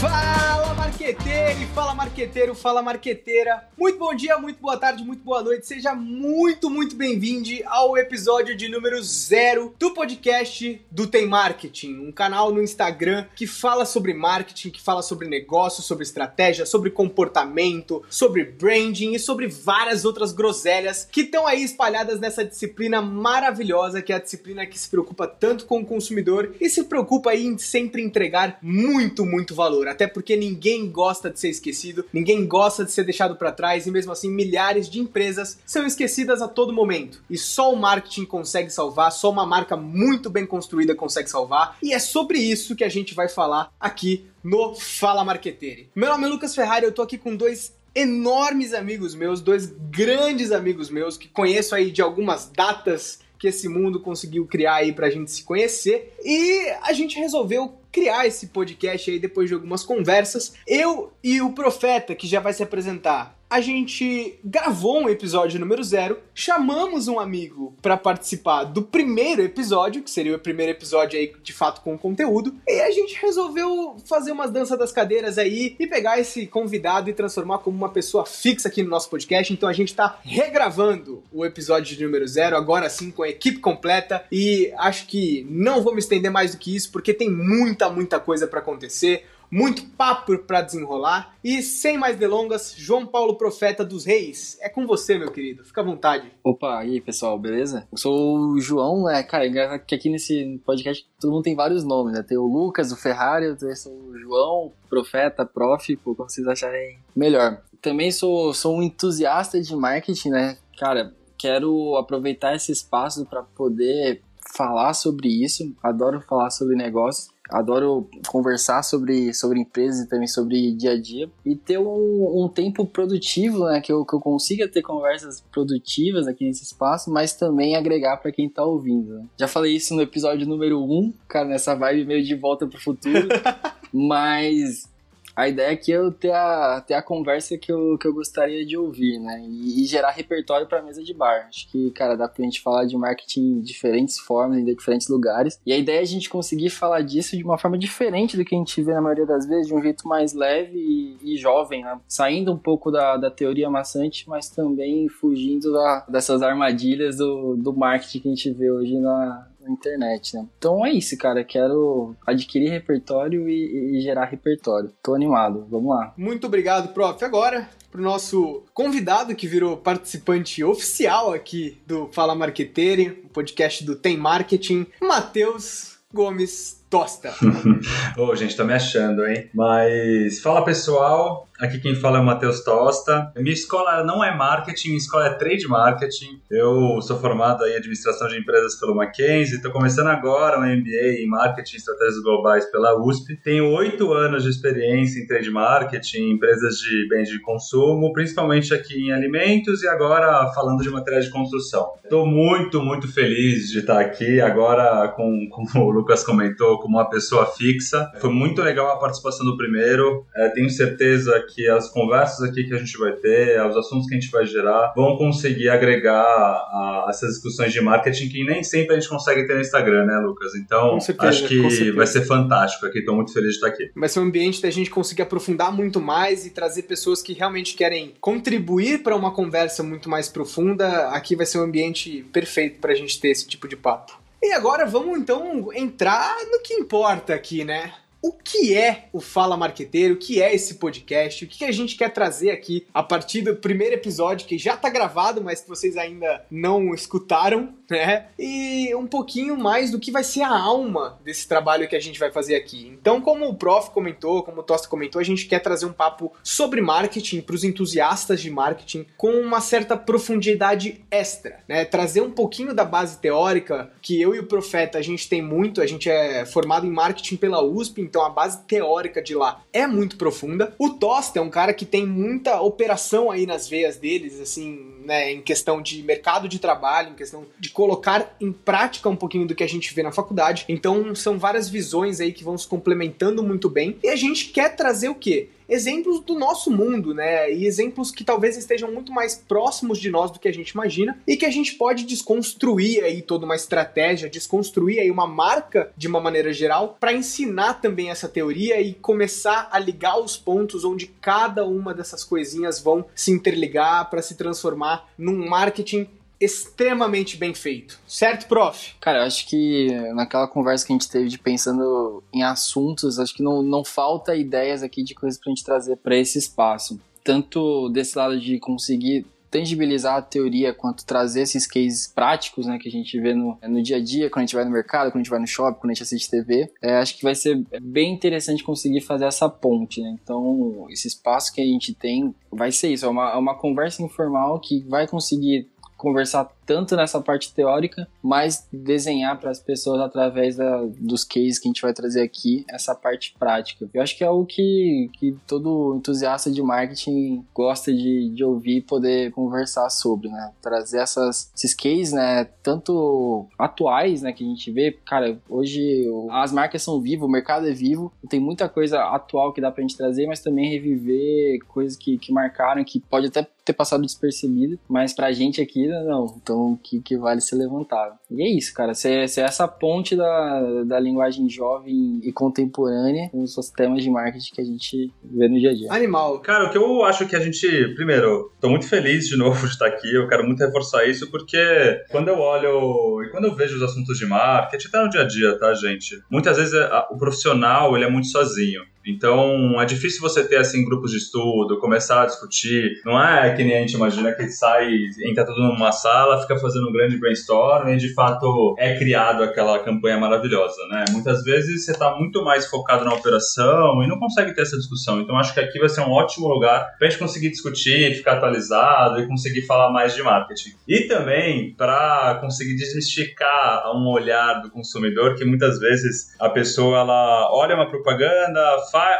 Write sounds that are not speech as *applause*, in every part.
Fala marqueteiro e fala marqueteiro, fala marqueteira. Muito bom dia, muito boa tarde, muito boa noite. Seja muito, muito bem-vindo ao episódio de número zero do podcast do Tem Marketing, um canal no Instagram que fala sobre marketing, que fala sobre negócios, sobre estratégia, sobre comportamento, sobre branding e sobre várias outras groselhas que estão aí espalhadas nessa disciplina maravilhosa que é a disciplina que se preocupa tanto com o consumidor e se preocupa aí em sempre entregar muito, muito valor. Até porque ninguém gosta de ser esquecido, ninguém gosta de ser deixado para trás e mesmo assim milhares de empresas são esquecidas a todo momento. E só o marketing consegue salvar, só uma marca muito bem construída consegue salvar. E é sobre isso que a gente vai falar aqui no Fala Marqueteire. Meu nome é Lucas Ferrari, eu tô aqui com dois enormes amigos meus, dois grandes amigos meus que conheço aí de algumas datas que esse mundo conseguiu criar aí pra gente se conhecer. E a gente resolveu criar esse podcast aí depois de algumas conversas. Eu e o Profeta, que já vai se apresentar, a gente gravou um episódio número zero, chamamos um amigo para participar do primeiro episódio, que seria o primeiro episódio aí de fato com conteúdo, e a gente resolveu fazer umas danças das cadeiras aí e pegar esse convidado e transformar como uma pessoa fixa aqui no nosso podcast. Então a gente tá regravando o episódio de número zero, agora sim com a equipe completa, e acho que não vou me estender mais do que isso, porque tem muita, muita coisa para acontecer muito papo para desenrolar. E sem mais delongas, João Paulo Profeta dos Reis, é com você, meu querido. Fica à vontade. Opa, e aí, pessoal, beleza? Eu sou o João, né? Cara, é que aqui nesse podcast todo mundo tem vários nomes, né? Tem o Lucas, o Ferrari, eu sou o João, Profeta, Prof, como vocês acharem melhor. Também sou, sou um entusiasta de marketing, né? Cara, quero aproveitar esse espaço para poder falar sobre isso. Adoro falar sobre negócios adoro conversar sobre, sobre empresas e também sobre dia a dia e ter um, um tempo produtivo, né, que eu, que eu consiga ter conversas produtivas aqui nesse espaço, mas também agregar para quem tá ouvindo. Né? Já falei isso no episódio número 1, um, cara, nessa vibe meio de volta pro futuro, *laughs* mas a ideia aqui é eu ter a, ter a conversa que eu, que eu gostaria de ouvir, né? E, e gerar repertório para mesa de bar. Acho que, cara, dá pra gente falar de marketing de diferentes formas, em diferentes lugares. E a ideia é a gente conseguir falar disso de uma forma diferente do que a gente vê na maioria das vezes, de um jeito mais leve e, e jovem, né? Saindo um pouco da, da teoria maçante, mas também fugindo da, dessas armadilhas do, do marketing que a gente vê hoje na, na internet, né? Então é isso, cara. Quero adquirir repertório e, e, gerar repertório. Tô animado. Vamos lá. Muito obrigado, prof. Agora, pro nosso convidado que virou participante oficial aqui do Fala Marqueteiro, o podcast do Tem Marketing, Matheus Gomes Tosta. *laughs* Ô, oh, gente, tô me achando, hein? Mas fala pessoal, Aqui quem fala é o Matheus Tosta. Minha escola não é marketing, minha escola é trade marketing. Eu sou formado em administração de empresas pelo Mackenzie, estou começando agora um MBA em marketing e estratégias globais pela USP. Tenho oito anos de experiência em trade marketing, empresas de bens de consumo, principalmente aqui em alimentos e agora falando de materiais de construção. Estou muito, muito feliz de estar aqui agora, com, *laughs* como o Lucas comentou, como uma pessoa fixa. Foi muito legal a participação do primeiro. É, tenho certeza que as conversas aqui que a gente vai ter, os assuntos que a gente vai gerar, vão conseguir agregar a, essas discussões de marketing que nem sempre a gente consegue ter no Instagram, né, Lucas? Então, certeza, acho que vai ser fantástico aqui. Estou muito feliz de estar aqui. Vai ser um ambiente da gente conseguir aprofundar muito mais e trazer pessoas que realmente querem contribuir para uma conversa muito mais profunda. Aqui vai ser um ambiente perfeito para a gente ter esse tipo de papo. E agora vamos então entrar no que importa aqui, né? o que é o Fala Marqueteiro, o que é esse podcast, o que a gente quer trazer aqui a partir do primeiro episódio que já está gravado, mas que vocês ainda não escutaram, né? E um pouquinho mais do que vai ser a alma desse trabalho que a gente vai fazer aqui. Então, como o Prof comentou, como o Tosta comentou, a gente quer trazer um papo sobre marketing para os entusiastas de marketing com uma certa profundidade extra, né? Trazer um pouquinho da base teórica que eu e o Profeta a gente tem muito, a gente é formado em marketing pela USP, então a base teórica de lá é muito profunda. O Tosta é um cara que tem muita operação aí nas veias deles, assim, né, em questão de mercado de trabalho, em questão de colocar em prática um pouquinho do que a gente vê na faculdade. Então são várias visões aí que vão se complementando muito bem. E a gente quer trazer o quê? exemplos do nosso mundo, né? E exemplos que talvez estejam muito mais próximos de nós do que a gente imagina e que a gente pode desconstruir aí toda uma estratégia, desconstruir aí uma marca de uma maneira geral para ensinar também essa teoria e começar a ligar os pontos onde cada uma dessas coisinhas vão se interligar para se transformar num marketing extremamente bem feito. Certo, prof? Cara, eu acho que naquela conversa que a gente teve de pensando em assuntos, acho que não, não falta ideias aqui de coisas pra gente trazer para esse espaço. Tanto desse lado de conseguir tangibilizar a teoria quanto trazer esses cases práticos, né, que a gente vê no, no dia a dia, quando a gente vai no mercado, quando a gente vai no shopping, quando a gente assiste TV, é, acho que vai ser bem interessante conseguir fazer essa ponte, né? Então, esse espaço que a gente tem vai ser isso, é uma, é uma conversa informal que vai conseguir conversar tanto nessa parte teórica, mas desenhar para as pessoas através da, dos cases que a gente vai trazer aqui, essa parte prática. Eu acho que é o que, que todo entusiasta de marketing gosta de, de ouvir e poder conversar sobre, né? Trazer essas, esses cases, né? Tanto atuais, né? Que a gente vê, cara, hoje as marcas são vivas, o mercado é vivo, tem muita coisa atual que dá pra gente trazer, mas também reviver coisas que, que marcaram, que pode até ter passado despercebido, mas pra gente aqui, não. Então, questão que, que vale ser levantada. E é isso, cara. Ser, ser essa ponte da, da linguagem jovem e contemporânea com os temas de marketing que a gente vê no dia a dia. Animal. Cara, o que eu acho que a gente. Primeiro, tô muito feliz de *laughs* novo de estar aqui. Eu quero muito reforçar isso porque quando eu olho e quando eu vejo os assuntos de marketing, até no dia a dia, tá, gente? Muitas vezes o profissional ele é muito sozinho. Então, é difícil você ter, assim, grupos de estudo, começar a discutir. Não é que nem a gente imagina que sai, entra tudo numa sala, fica fazendo um grande brainstorm e, de fato, é criado aquela campanha maravilhosa, né? Muitas vezes você está muito mais focado na operação e não consegue ter essa discussão. Então, acho que aqui vai ser um ótimo lugar para a gente conseguir discutir, ficar atualizado e conseguir falar mais de marketing. E também para conseguir desmistificar um olhar do consumidor que muitas vezes a pessoa ela olha uma propaganda,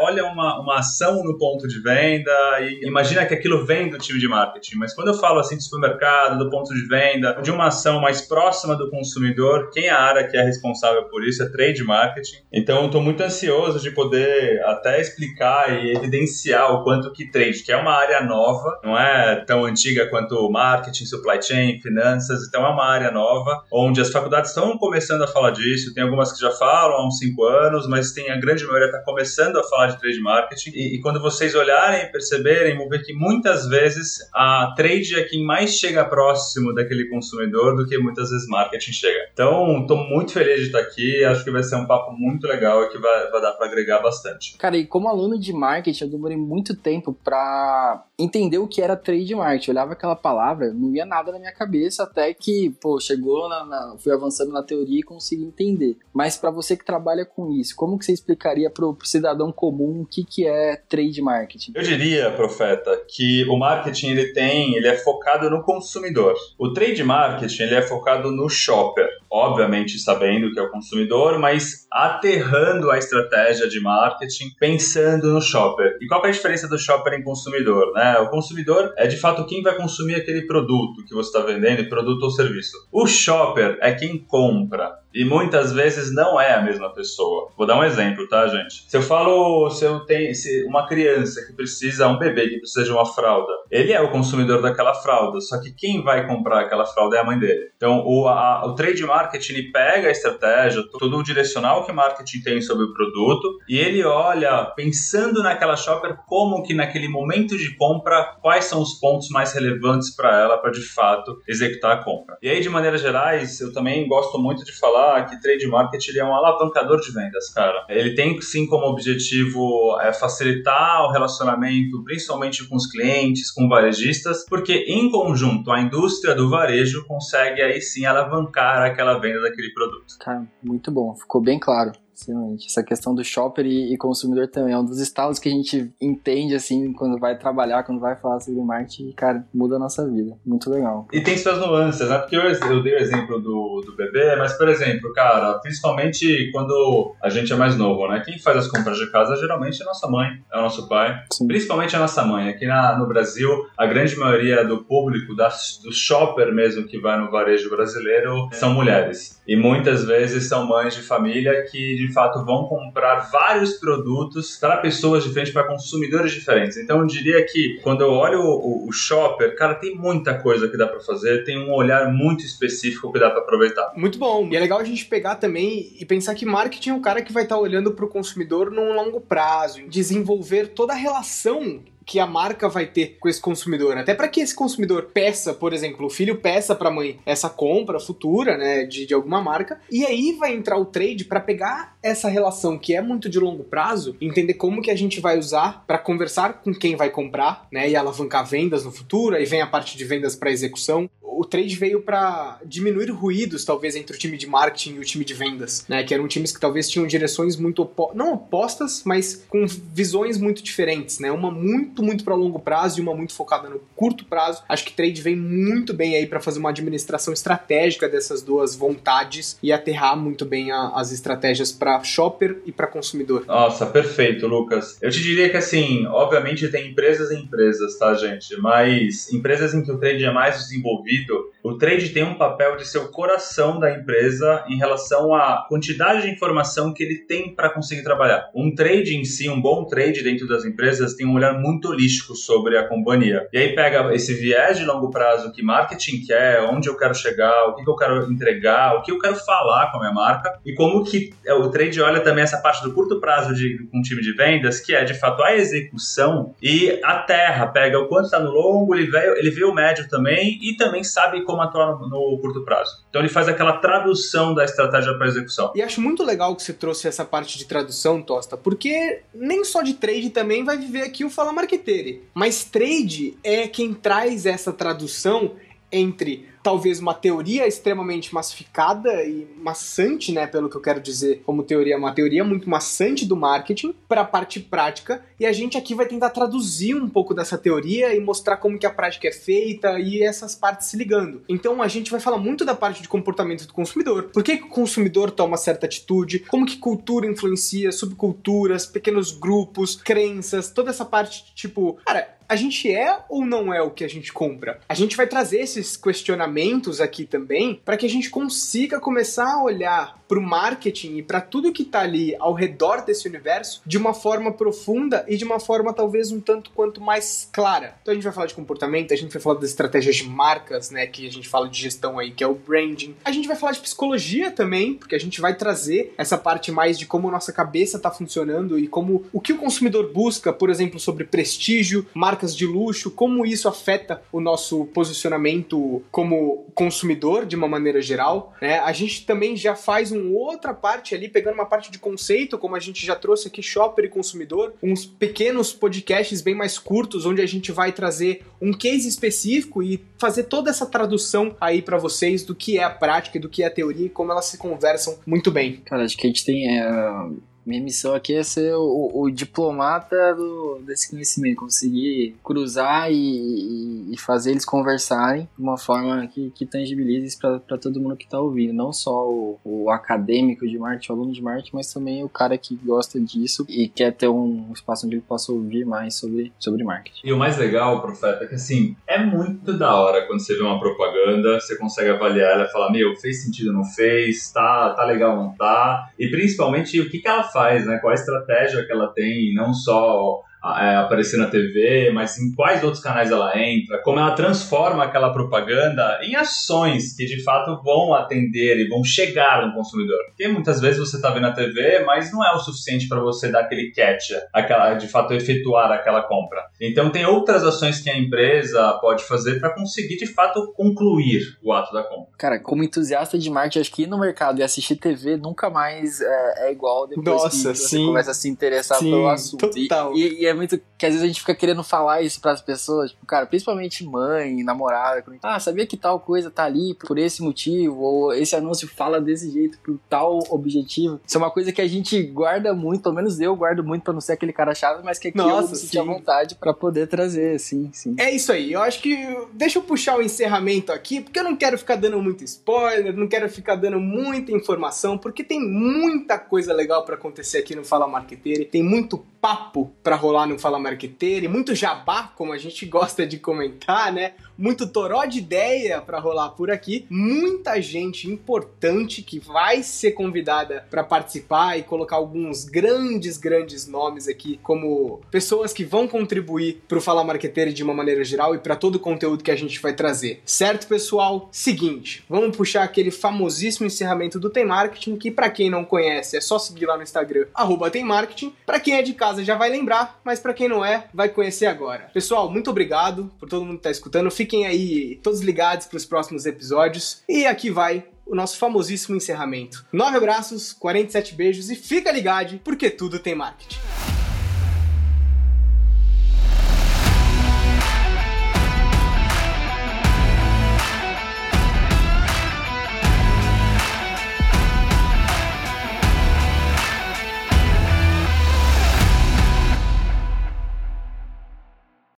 olha uma, uma ação no ponto de venda e imagina que aquilo vem do time de marketing. Mas quando eu falo assim de supermercado, do ponto de venda, de uma ação mais próxima do consumidor, quem é a área que é responsável por isso é trade marketing. Então, estou muito ansioso de poder até explicar e evidenciar o quanto que trade, que é uma área nova, não é tão antiga quanto marketing, supply chain, finanças, então é uma área nova, onde as faculdades estão começando a falar disso, tem algumas que já falam há uns cinco anos, mas tem a grande maioria está começando a falar de trade marketing. E, e, quando vocês olharem e perceberem, vão ver que muitas vezes a trade é quem mais chega próximo daquele consumidor do que muitas vezes marketing chega. Então, estou muito feliz de estar aqui. Acho que vai ser um papo muito legal e que vai, vai dar para agregar bastante. Cara, e como aluno de marketing, eu demorei muito tempo para entender o que era trade marketing. Eu olhava aquela palavra, não ia nada na minha cabeça até que, pô, chegou na, na fui avançando na teoria e consegui entender. Mas para você que trabalha com isso, como que você explicaria pro, pro cidadão comum o que, que é trade marketing? Eu diria, profeta, que o marketing ele tem, ele é focado no consumidor. O trade marketing ele é focado no shopper, obviamente sabendo que é o consumidor, mas aterrando a estratégia de marketing pensando no shopper. E qual é a diferença do shopper em consumidor, né? O consumidor é de fato quem vai consumir aquele produto que você está vendendo, produto ou serviço. O shopper é quem compra. E muitas vezes não é a mesma pessoa. Vou dar um exemplo, tá, gente? Se eu falo, se eu tenho se uma criança que precisa, um bebê que precisa de uma fralda, ele é o consumidor daquela fralda, só que quem vai comprar aquela fralda é a mãe dele. Então, o, a, o trade marketing ele pega a estratégia, todo o direcional que o marketing tem sobre o produto, e ele olha, pensando naquela shopper, como que naquele momento de compra, quais são os pontos mais relevantes para ela, para de fato executar a compra. E aí, de maneira gerais, eu também gosto muito de falar falar que trade marketing é um alavancador de vendas, cara. Ele tem sim como objetivo é, facilitar o relacionamento, principalmente com os clientes, com varejistas, porque em conjunto a indústria do varejo consegue aí sim alavancar aquela venda daquele produto. Cara, muito bom, ficou bem claro. Excelente. Essa questão do shopper e, e, consumidor também é um dos estados que a gente entende, assim, quando vai trabalhar, quando vai falar sobre marketing, cara, muda a nossa vida. Muito legal. E tem suas nuances, né? Porque eu, eu dei o exemplo do, do bebê, mas, por exemplo, cara, principalmente quando a gente é mais novo, né? Quem faz as compras de casa geralmente é a nossa mãe, é o nosso pai. Sim. Principalmente a nossa mãe. Aqui na, no Brasil, a grande maioria do público, da, do shopper mesmo que vai no varejo brasileiro, são mulheres. E muitas vezes são mães de família que de fato vão comprar vários produtos para pessoas diferentes, para consumidores diferentes. Então eu diria que quando eu olho o, o shopper, cara, tem muita coisa que dá para fazer, tem um olhar muito específico que dá para aproveitar. Muito bom. E é legal a gente pegar também e pensar que marketing é um cara que vai estar tá olhando para o consumidor num longo prazo, desenvolver toda a relação que a marca vai ter com esse consumidor. Até para que esse consumidor peça, por exemplo, o filho peça para a mãe essa compra futura, né, de, de alguma marca, e aí vai entrar o trade para pegar essa relação que é muito de longo prazo, entender como que a gente vai usar para conversar com quem vai comprar, né, e alavancar vendas no futuro, aí vem a parte de vendas para execução o trade veio para diminuir ruídos, talvez, entre o time de marketing e o time de vendas, né? Que eram times que talvez tinham direções muito não opostas, mas com visões muito diferentes, né? Uma muito, muito para longo prazo e uma muito focada no curto prazo. Acho que trade vem muito bem aí para fazer uma administração estratégica dessas duas vontades e aterrar muito bem a, as estratégias para shopper e para consumidor. Nossa, perfeito, Lucas. Eu te diria que assim, obviamente tem empresas e empresas, tá, gente? Mas empresas em que o trade é mais desenvolvido o trade tem um papel de ser o coração da empresa em relação à quantidade de informação que ele tem para conseguir trabalhar. Um trade em si, um bom trade dentro das empresas, tem um olhar muito holístico sobre a companhia. E aí pega esse viés de longo prazo que marketing quer, onde eu quero chegar, o que, eu quero entregar, o que eu quero falar com a minha marca e como que é, o trade olha também essa parte do curto prazo de um time de vendas, que é de fato a execução e a terra, pega o quanto está no longo, ele vê, ele vê o médio também e também sabe como atuar no, no, curto prazo. Então ele faz aquela tradução da estratégia para execução. E acho muito legal que você trouxe essa parte de tradução, Tosta, porque nem só de trade também vai viver aqui o Fala Marqueteire, mas trade é quem traz essa tradução entre talvez uma teoria extremamente massificada e maçante, né, pelo que eu quero dizer, como teoria, uma teoria muito maçante do marketing para a parte prática, e a gente aqui vai tentar traduzir um pouco dessa teoria e mostrar como que a prática é feita e essas partes se ligando. Então a gente vai falar muito da parte de comportamento do consumidor. Por que, que o consumidor toma certa atitude? Como que cultura influencia, subculturas, pequenos grupos, crenças, toda essa parte de tipo, cara, a gente é ou não é o que a gente compra? A gente vai trazer esses questionamentos aqui também para que a gente consiga começar a olhar para o marketing e para tudo que está ali ao redor desse universo de uma forma profunda e de uma forma talvez um tanto quanto mais clara. Então a gente vai falar de comportamento, a gente vai falar das estratégias de marcas, né, que a gente fala de gestão aí, que é o branding. A gente vai falar de psicologia também, porque a gente vai trazer essa parte mais de como nossa cabeça está funcionando e como o que o consumidor busca, por exemplo, sobre prestígio, marca marcas de luxo, como isso afeta o nosso posicionamento como consumidor de uma maneira geral. Né? A gente também já faz uma outra parte ali, pegando uma parte de conceito, como a gente já trouxe aqui, shopper e consumidor, uns pequenos podcasts bem mais curtos, onde a gente vai trazer um case específico e fazer toda essa tradução aí para vocês do que é a prática do que é a teoria e como elas se conversam muito bem. Cara, acho que a gente tem. É minha missão aqui é ser o, o diplomata do, desse conhecimento, conseguir cruzar e, e, fazer eles conversarem de uma forma que, que tangibilize isso para todo mundo que está ouvindo. Não só o, o, acadêmico de marketing, o aluno de marketing, mas também o cara que gosta disso e quer ter um espaço onde ele possa ouvir mais sobre, sobre marketing. E o mais legal, Profeta, é que assim, é muito da hora quando você vê uma propaganda, você consegue avaliar ela e falar, meu, fez sentido, não fez, tá, tá legal, não tá, e principalmente o que, que ela faz, né? Qual a estratégia que ela tem, não só é, aparecer na TV, mas em quais outros canais ela entra, como ela transforma aquela propaganda em ações que de fato vão atender e vão chegar no consumidor. Porque muitas vezes você está vendo a TV, mas não é o suficiente para você dar aquele catch, aquela, de fato efetuar aquela compra. Então tem outras ações que a empresa pode fazer para conseguir de fato concluir o ato da compra. Cara, como entusiasta de marketing, acho que ir no mercado e assistir TV nunca mais é, é igual depois Nossa, que você sim. começa a se interessar sim, pelo assunto. Total. E, e, é muito que às vezes a gente fica querendo falar isso para as pessoas, tipo, cara, principalmente mãe, namorada, ah, sabia que tal coisa tá ali por esse motivo, ou esse anúncio fala desse jeito por tal objetivo. Isso é uma coisa que a gente guarda muito, pelo menos eu guardo muito para não ser aquele cara chato, mas que aqui Nossa, eu me senti à vontade para poder trazer, sim, sim. É isso aí. Eu acho que deixa eu puxar o encerramento aqui, porque eu não quero ficar dando muito spoiler, não quero ficar dando muita informação, porque tem muita coisa legal para acontecer aqui no Fala Marqueteiro, tem muito papo para rolar no Fala Marqueteiro e muito jabá, como a gente *laughs* gosta de comentar, né? muito toró de ideia para rolar por aqui, muita gente importante que vai ser convidada para participar e colocar alguns grandes, grandes nomes aqui como pessoas que vão contribuir para o Fala Marqueteiro de uma maneira geral e para todo o conteúdo que a gente vai trazer. Certo, pessoal? Seguinte, vamos puxar aquele famosíssimo encerramento do Tem Marketing, que para quem não conhece é só seguir lá no Instagram, arroba Tem Marketing. Para quem é de casa já vai lembrar, mas para quem não é, vai conhecer agora. Pessoal, muito obrigado por todo mundo que tá escutando. Fiquem aí todos ligados para os próximos episódios. E aqui vai o nosso famosíssimo encerramento. Nove abraços, 47 beijos e fica ligado porque tudo tem marketing.